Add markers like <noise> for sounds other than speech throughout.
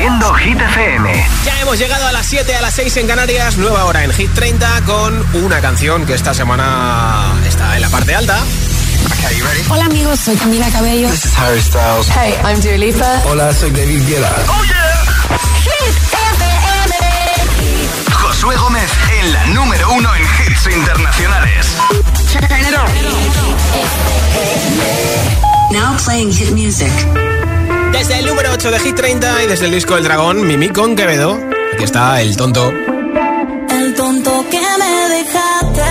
haciendo Hit FM. Ya hemos llegado a las 7, a las 6 en Canarias, nueva hora en Hit 30 con una canción que esta semana está en la parte alta. Hola amigos, soy Camila Cabello. This is Harry Styles. Hey, I'm Dua Lipa. Hola, soy David Guetta. Oh yeah. Hit FM. Josué Gómez en la número uno en hits internacionales. Now playing hit music. Desde el número 8 de Hit 30 y desde el disco El Dragón, Mimi con Quevedo. Aquí está el tonto. El tonto que me dejaste,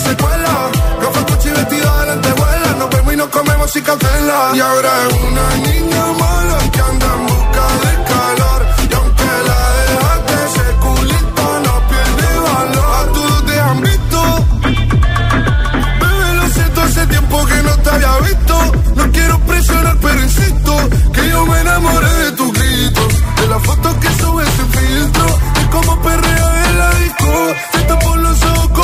país y ella se cuela. Ropa Gucci vestido de lentejuela. Nos vemos y nos comemos sin cautela. Y ahora es una niña mala que anda en busca de calor. Y aunque la dejaste, ese culito no pierde valor. A todos te han visto. Bebé, lo siento, hace tiempo que no te había visto. No quiero presionar, pero insisto que yo me enamoré de tus gritos. De las fotos que subes sin filtro. De cómo perrea en la disco.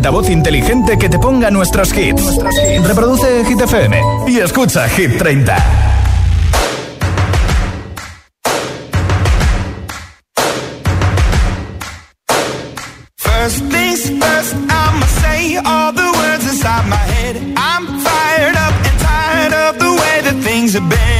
Altavoz inteligente que te ponga nuestros hits. Reproduce Hit FM y escucha Hit 30. First things first, I'ma say all the words inside my head. I'm fired up and tired of the way that things have been.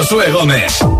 Josué Gómez.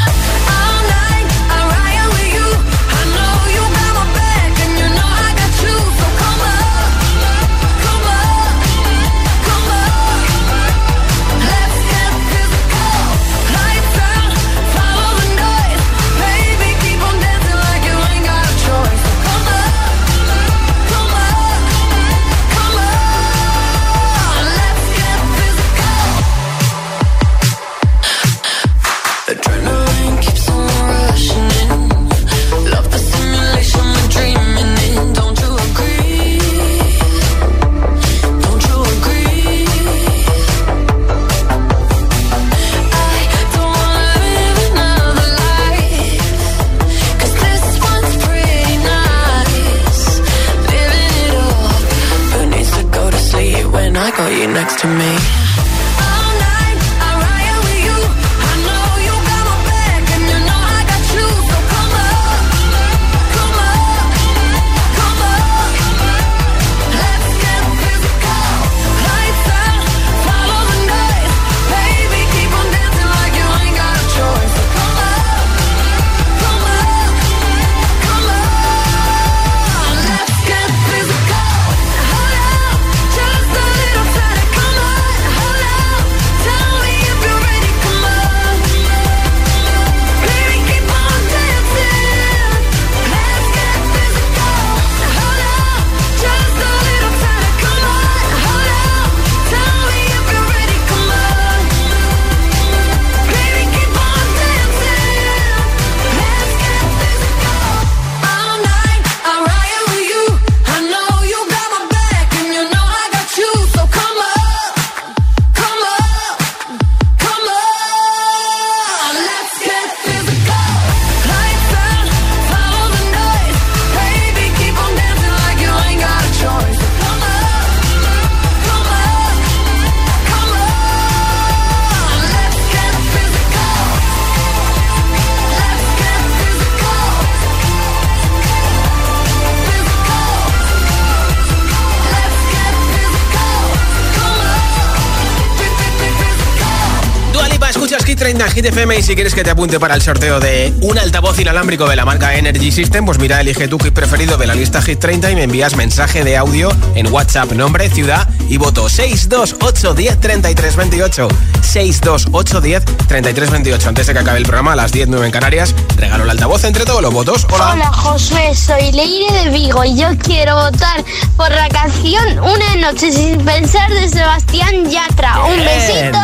Hit FM y si quieres que te apunte para el sorteo de un altavoz inalámbrico de la marca Energy System, pues mira, elige tu hit preferido de la lista Hit 30 y me envías mensaje de audio en WhatsApp, nombre, ciudad y voto 628 10 33 28. 628 10 33 28. Antes de que acabe el programa a las 10 9 en Canarias, regalo el altavoz entre todos los votos. Hola. Hola Josué, soy Leire de Vigo y yo quiero votar por la canción Una noche sin pensar de Sebastián Yatra. Un besito.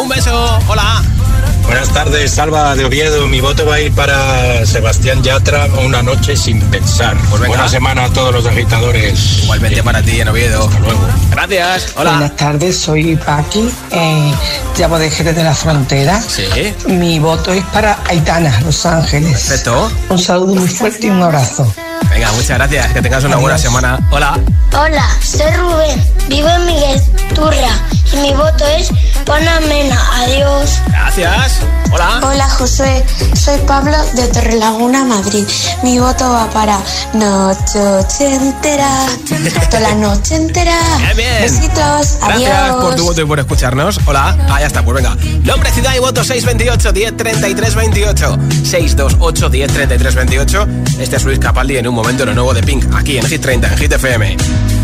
Un beso. Hola. Buenas tardes, Salva de Oviedo. Mi voto va a ir para Sebastián Yatra, una noche sin pensar. Pues Buena semana a todos los agitadores. Igualmente para ti en Oviedo. Hasta luego. Gracias. Hola. Buenas tardes, soy Paqui, eh, llamo de Jerez de la Frontera. Sí. Mi voto es para Aitana, Los Ángeles. Perfecto. Un saludo muy fuerte y un abrazo. Venga, muchas gracias. Que tengas una buena semana. Hola. Hola, soy Rubén, vivo en Miguel Turra y mi voto es Panamena. Adiós. Gracias. Hola. Hola Josué, soy Pablo de Torrelaguna, Madrid. Mi voto va para Noche entera, toda la noche entera. Bien, bien. Besitos, Gracias adiós. por tu voto y por escucharnos. Hola. Ah, ya está, pues venga. Nombre, ciudad y voto 628 10 33 28. 628 10 33 28. Este es Luis Capaldi en un momento lo nuevo de Pink, aquí en Hit 30, en Hit FM.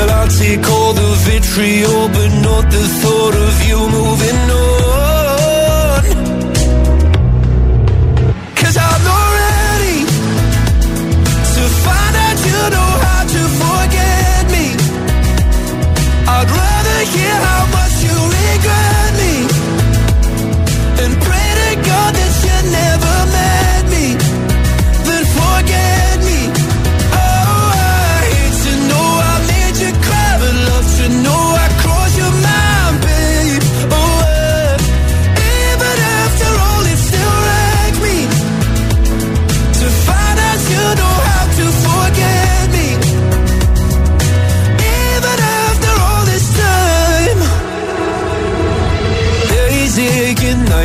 Well, I'll take all the vitriol, but not the thought of you moving on. Cause I'm not ready to find out you know how to forget me. I'd rather hear how much you regret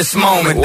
This moment.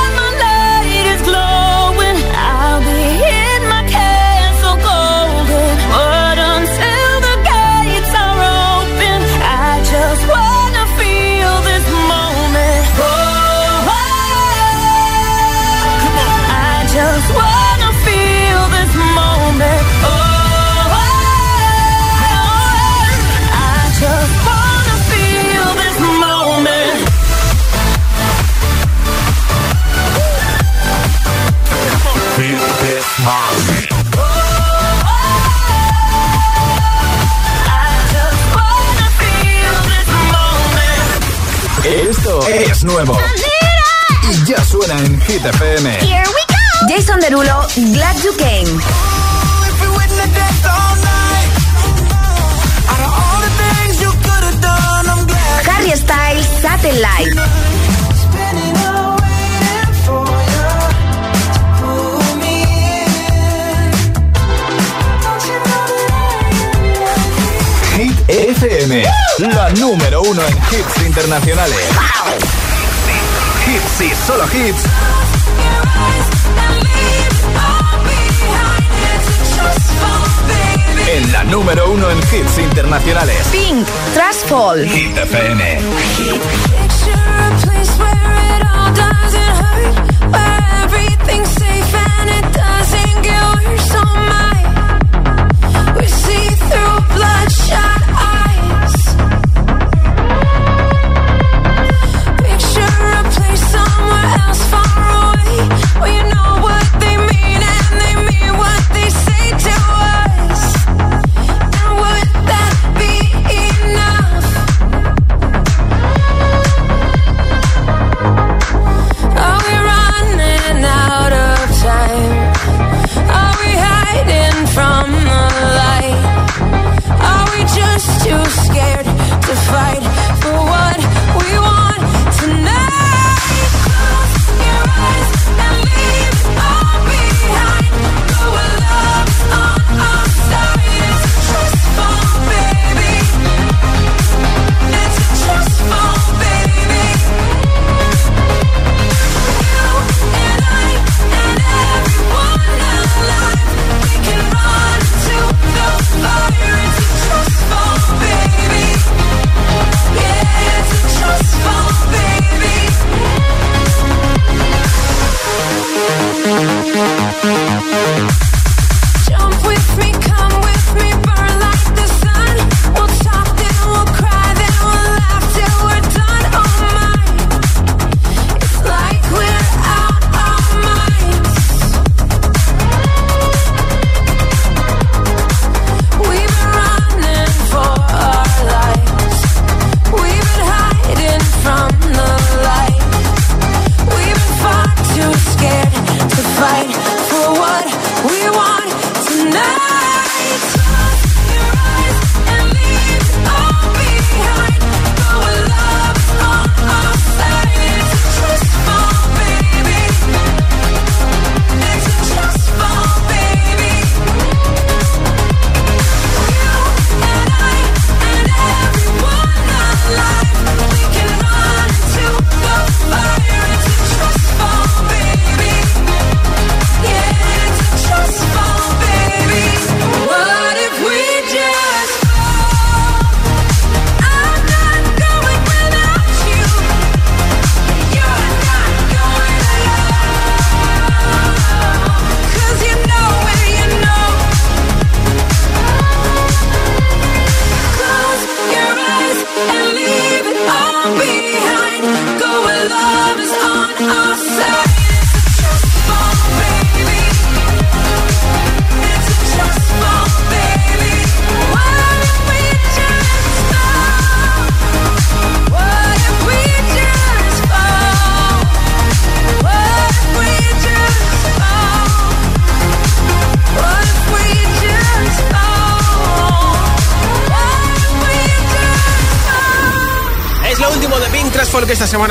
Esto es nuevo. Y ya suena en Hit FM. Jason Derulo, Glad You Came. Harry Styles, Satellite. FM, la número uno en hits internacionales. Hits y solo hits. En la número uno en hits internacionales. Pink, Trash Fall. Hit FM. Picture a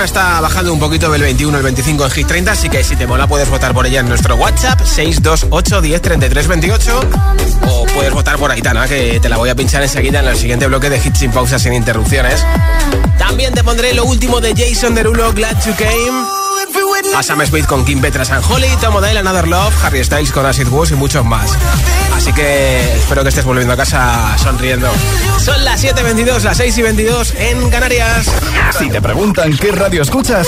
Está bajando un poquito del 21 al 25 en Hit 30, así que si te mola puedes votar por ella en nuestro WhatsApp 628 10 33 28 o puedes votar por Aitana, que te la voy a pinchar enseguida en el siguiente bloque de Hits sin pausas sin interrupciones. También te pondré lo último de Jason Derulo, Glad You Came. A Sam Smith con Kim Petras and Holly, Tom O'Dell, Another Love, Harry Styles con Acid Wars y muchos más. Así que espero que estés volviendo a casa sonriendo. Son las 7.22, las 6 y 22 en Canarias. Si te preguntan qué radio escuchas,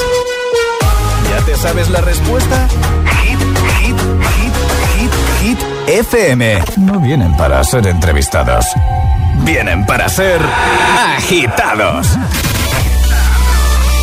¿ya te sabes la respuesta? Hit, hit, hit, hit, hit, FM. No vienen para ser entrevistados, vienen para ser agitados.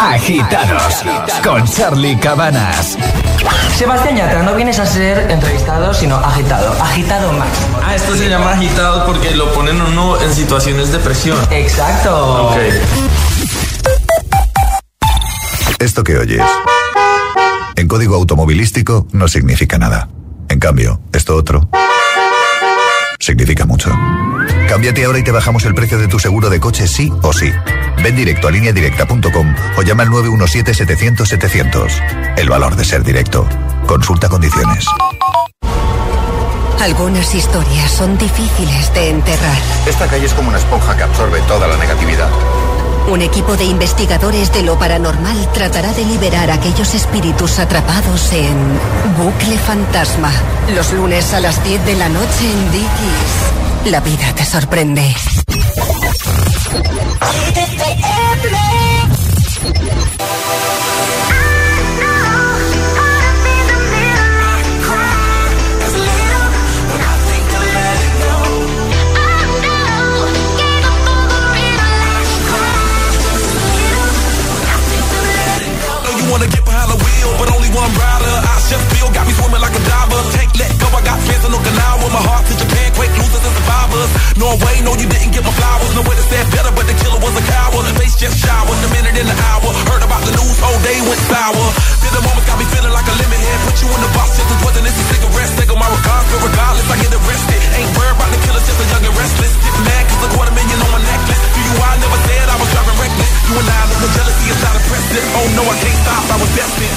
Agitados con Charlie Cabanas. Sebastián Yatra, no vienes a ser entrevistado, sino agitado. Agitado máximo. Ah, esto se llama agitado porque lo ponen uno en situaciones de presión. Exacto. Ok. Esto que oyes, en código automovilístico no significa nada. En cambio, esto otro significa mucho. Cámbiate ahora y te bajamos el precio de tu seguro de coche sí o sí. Ven directo a lineadirecta.com o llama al 917-700-700. El valor de ser directo. Consulta condiciones. Algunas historias son difíciles de enterrar. Esta calle es como una esponja que absorbe toda la negatividad. Un equipo de investigadores de lo paranormal tratará de liberar a aquellos espíritus atrapados en Bucle Fantasma. Los lunes a las 10 de la noche en Dickies. La vida te sorprende. Norway, no, you didn't get my flowers. No way to stand better, but the killer was a coward. The face just showered, the minute in the hour. Heard about the news, whole day went sour. Then the moment got me feeling like a lemon head. Put you in the box, just as wasn't this a cigarette. Take my regards, but regardless, I get arrested. Ain't worried about the killer, just a young and restless. Get mad, cause a quarter million on my necklace. Do you, I never said I was driving reckless. You and I, look, jealousy is not precedent. Oh no, I can't stop, I was destined.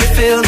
feel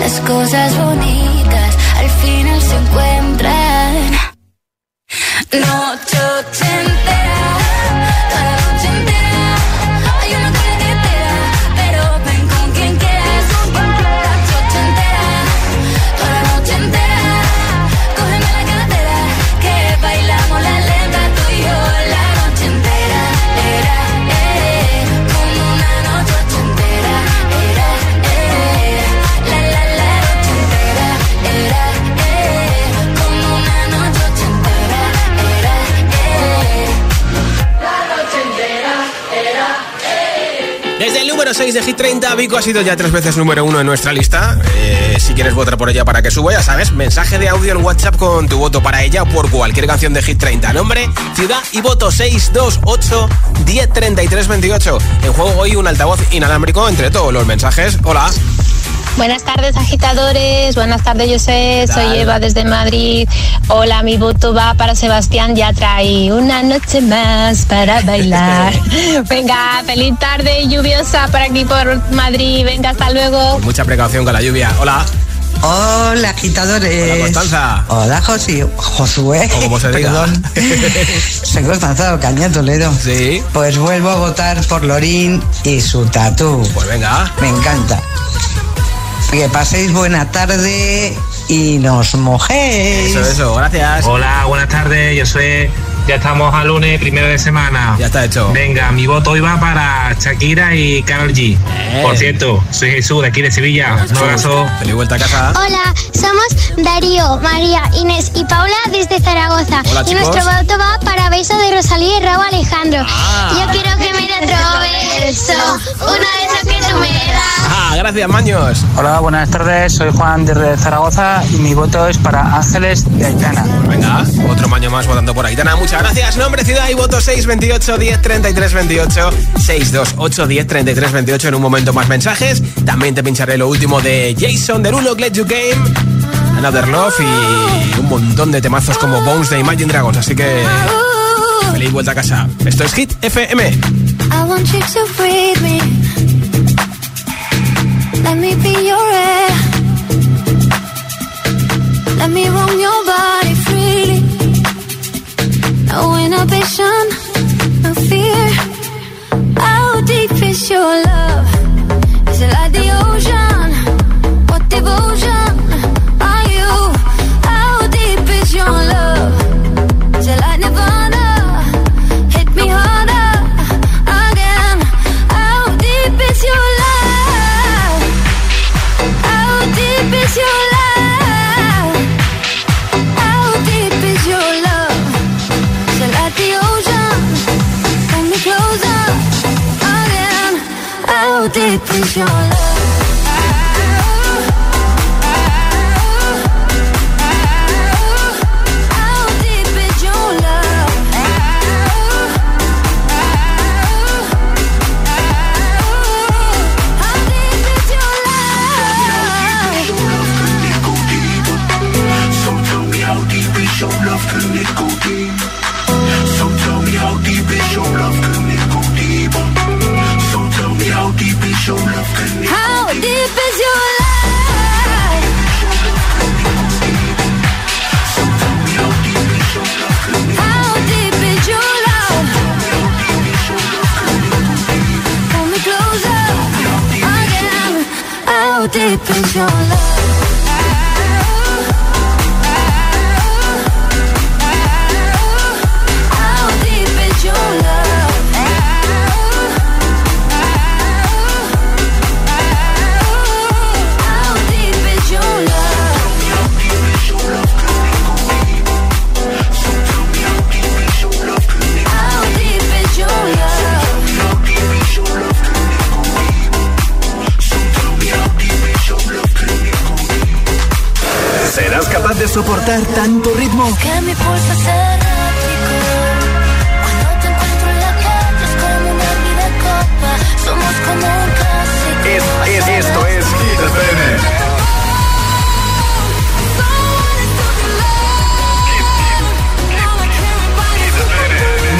Las cosas bonitas al final se encuentran. Noche número 6 de Hit 30, Vico ha sido ya tres veces número uno en nuestra lista. Eh, si quieres votar por ella para que suba, ya sabes, mensaje de audio en WhatsApp con tu voto para ella o por cualquier canción de Hit 30. Nombre, ciudad y voto 628 1033 28. En juego hoy un altavoz inalámbrico entre todos los mensajes. Hola. Buenas tardes, agitadores. Buenas tardes, José. Soy? Eva desde Madrid. Hola, mi voto va para Sebastián Yatra y una noche más para bailar. <laughs> Venga, feliz tarde lluviosa por aquí por Madrid. Venga, hasta luego. Con mucha precaución con la lluvia. Hola. Hola, agitadores. Hola, Constanza. Hola, Josi. Josué. O como se diga. Perdón. <laughs> Soy Constanza Caña Toledo. Sí. Pues vuelvo a votar por Lorín y su tatú. Pues venga. Me encanta. Que paséis buena tarde y nos mojéis. Eso, eso, gracias. Hola, buenas tardes, yo soy ya estamos a lunes, primero de semana. Ya está hecho. Venga, mi voto hoy va para Shakira y Carol G. Eh. Por cierto, soy Jesús de aquí de Sevilla. Un abrazo. Feliz vuelta a casa. Hola, somos Darío, María, Inés y Paula desde Zaragoza. Hola, y nuestro voto va para beso de Rosalía y Raúl Alejandro. Ah. Yo quiero que me dé otro beso, uno de esos que tú me das. Ah, gracias, Maños. Hola, buenas tardes. Soy Juan desde Zaragoza y mi voto es para Ángeles de Aitana. Venga, otro maño más votando por Aitana. Muchas gracias. Nombre, ciudad y voto 628 10 33 28 628 10 33 28. En un momento más mensajes. También te pincharé lo último de Jason Derulo, Glad You Game, Another Love y un montón de temazos como Bones de Imagine Dragons. Así que feliz vuelta a casa. Esto es Hit FM. Let me be your air. Let me roam your body. No inhibition, your love? How deep is your love? ¿Serás capaz de soportar tanto ritmo? Que mi pulso es errático. Cuando te encuentro en la calle es como una vida copa. Somos como un clásico. Es, es- esto es Hit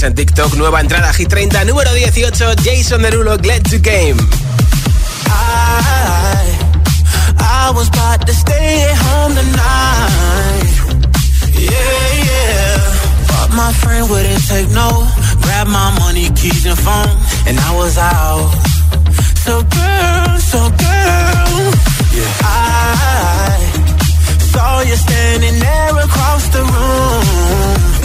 followers en TikTok. Nueva entrada Hit 30, número 18, Jason Derulo, Glad to Game. I, I was about to stay home tonight. Yeah, yeah. But my friend wouldn't take no. Grab my money, keys, and phone. And I was out. So, girl, so, girl. Yeah. I saw you standing there across the room.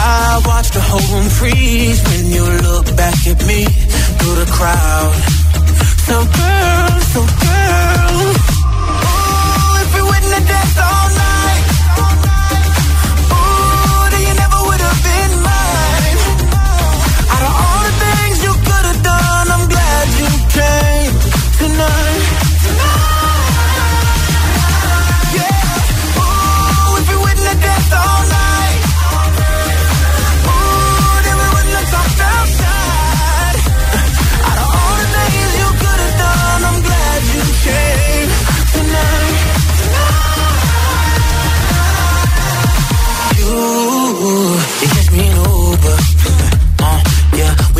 I watched the whole room freeze when you look back at me through the crowd. So girl, so girl. Ooh, if we wouldn't have danced all night.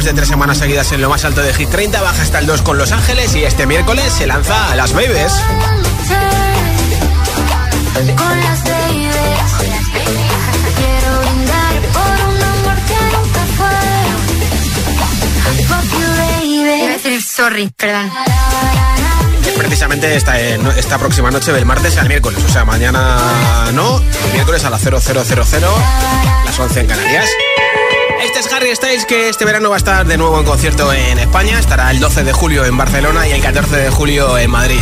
De tres semanas seguidas en lo más alto de Hit 30, baja hasta el 2 con Los Ángeles y este miércoles se lanza a Las Babies. Sorry, perdón. Precisamente esta, eh, esta próxima noche del martes al miércoles, o sea, mañana no, miércoles a las 0000, las 11 en Canarias. Es Harry Styles que este verano va a estar de nuevo en concierto en España. Estará el 12 de julio en Barcelona y el 14 de julio en Madrid.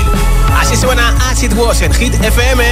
Así suena As It Was en Hit FM.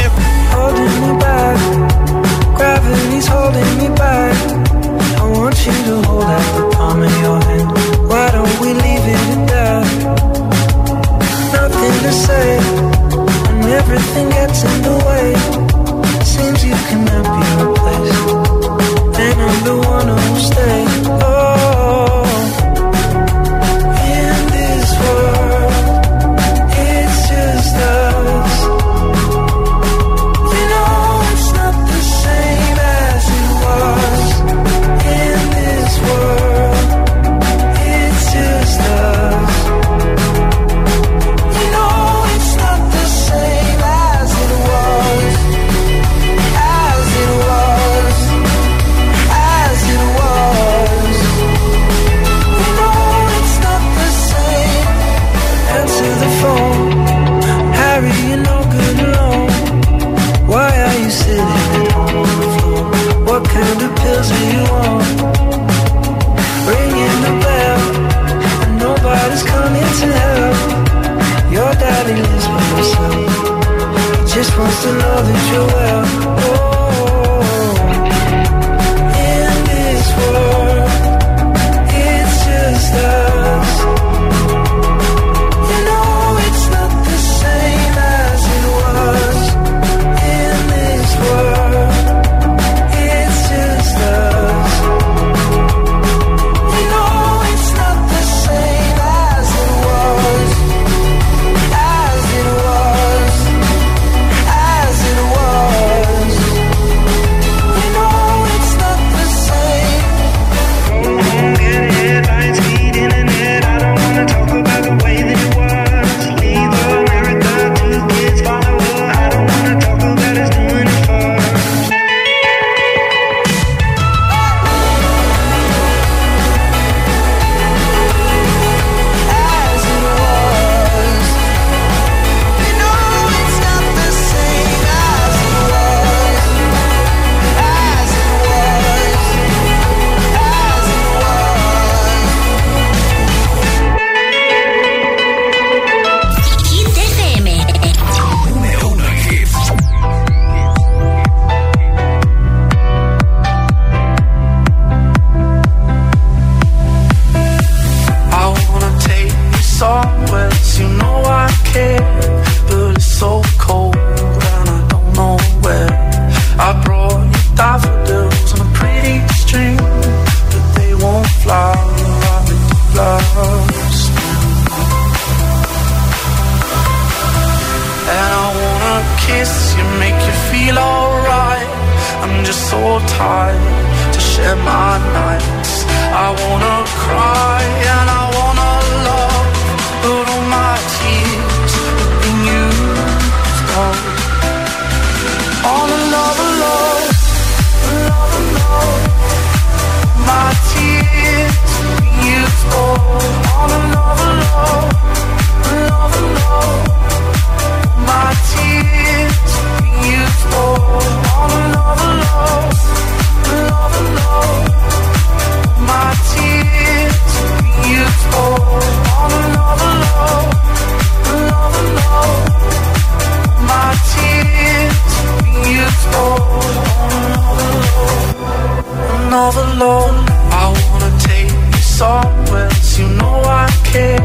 all alone. I wanna take you somewhere. You know I care,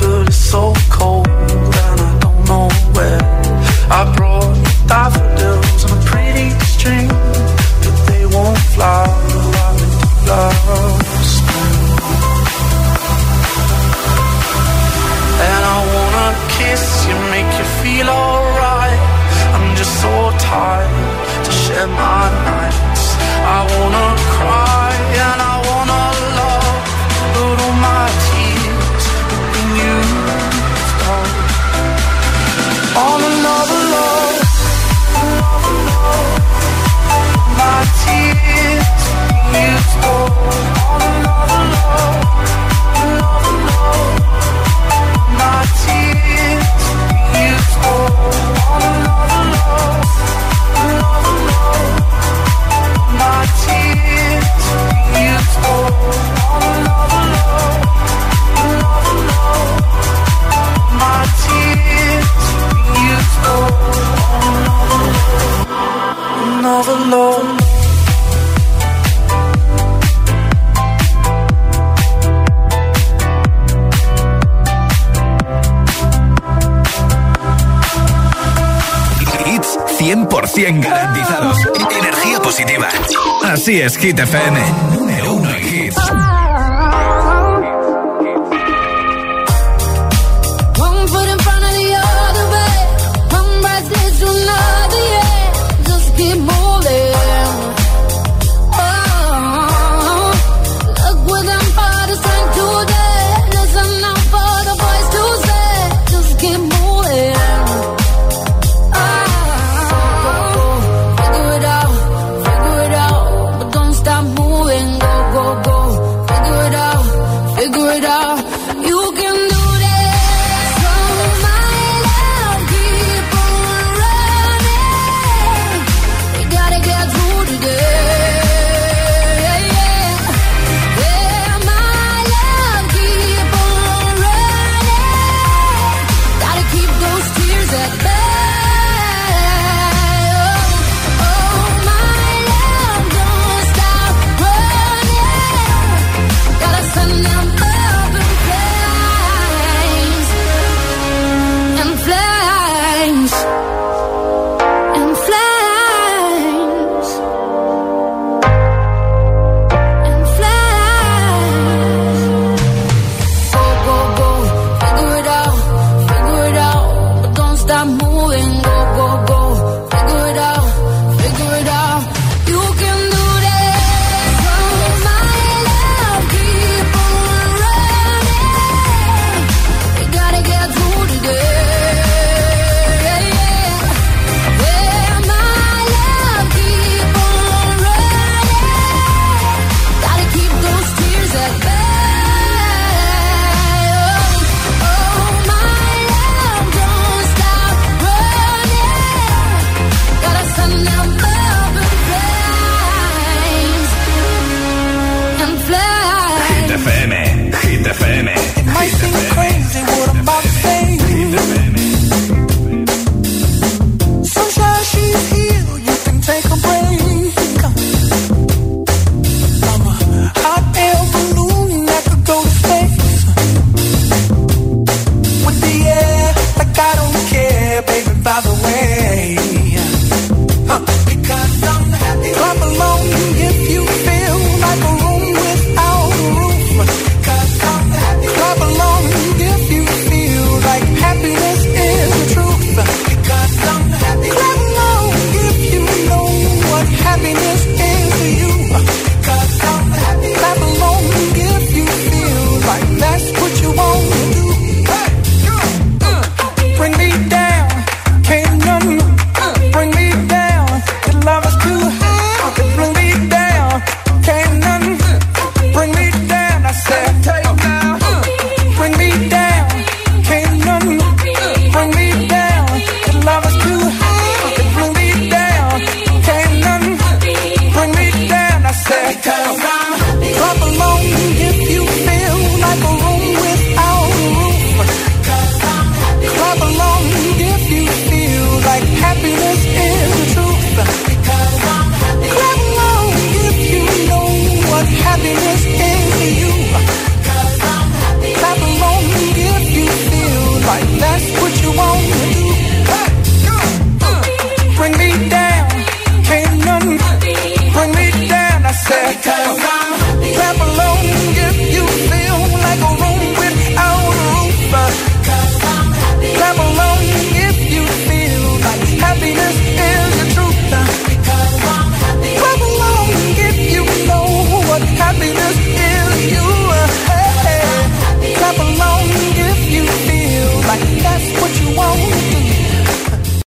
but it's so cold and I don't know where. I brought you daffodils and a pretty string, but they won't flower in the frost. And I wanna kiss you, make you feel alright. I'm just so tired to share my. I wanna cry. an overload. Hits 100% garantizados. Energía positiva. Así es, Hit FM. Número uno en hits.